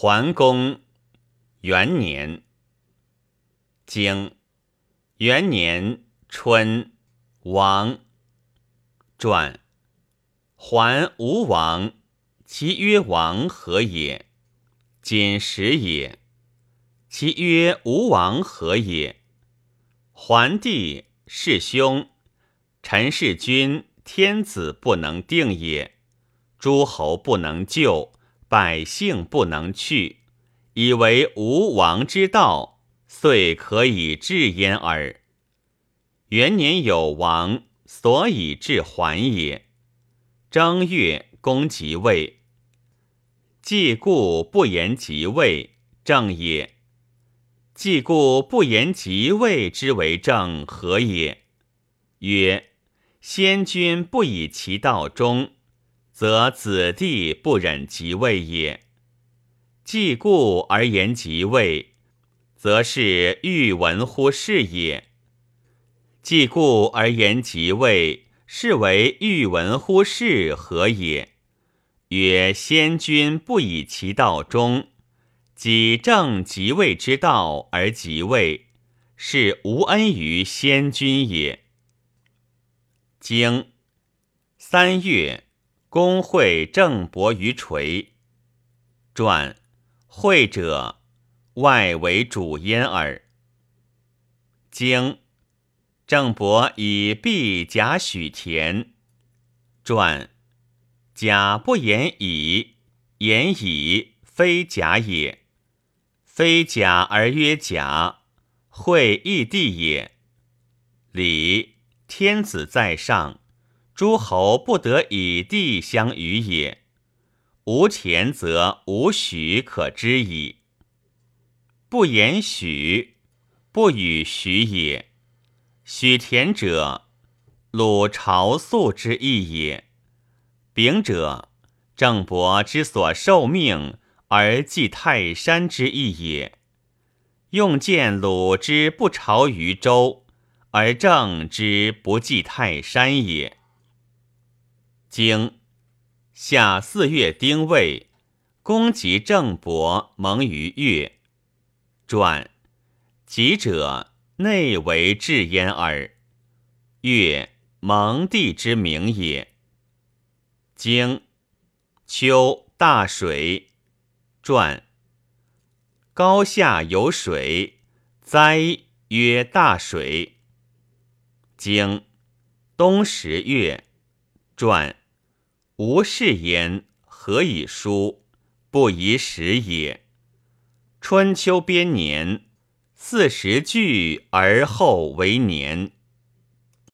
桓公元年，经元年春，王传。桓吴王，其曰王何也？今时也。其曰吴王何也？桓帝是兄，陈氏君，天子不能定也，诸侯不能救，百姓不能去，以为吴王之道，遂可以治焉耳。元年有王，所以治桓也。正月，公即位。既故不言即位，正也。既故不言即位之为正，何也？曰：先君不以其道中，则子弟不忍即位也。既故而言即位，则是欲闻乎是也。既故而言即位。是为欲闻乎是何也？曰：先君不以其道中，己正即位之道而即位，是无恩于先君也。经三月，公会郑伯于垂。传会者，外为主焉耳。经。郑伯以毕贾许田传，甲不言以，言以非甲也。非甲而曰甲，会异地也。礼，天子在上，诸侯不得以地相与也。无田则无许可知矣。不言许，不与许也。许田者，鲁朝宿之意也。丙者，郑伯之所受命而祭泰山之意也。用见鲁之不朝于周，而郑之不祭泰山也。经夏四月丁未，公及郑伯蒙于月。传吉者。内为至焉耳。月蒙地之名也。经秋大水，传高下有水，灾曰大水。经冬十月，传无事焉，何以书？不宜时也。春秋编年。四十句而后为年。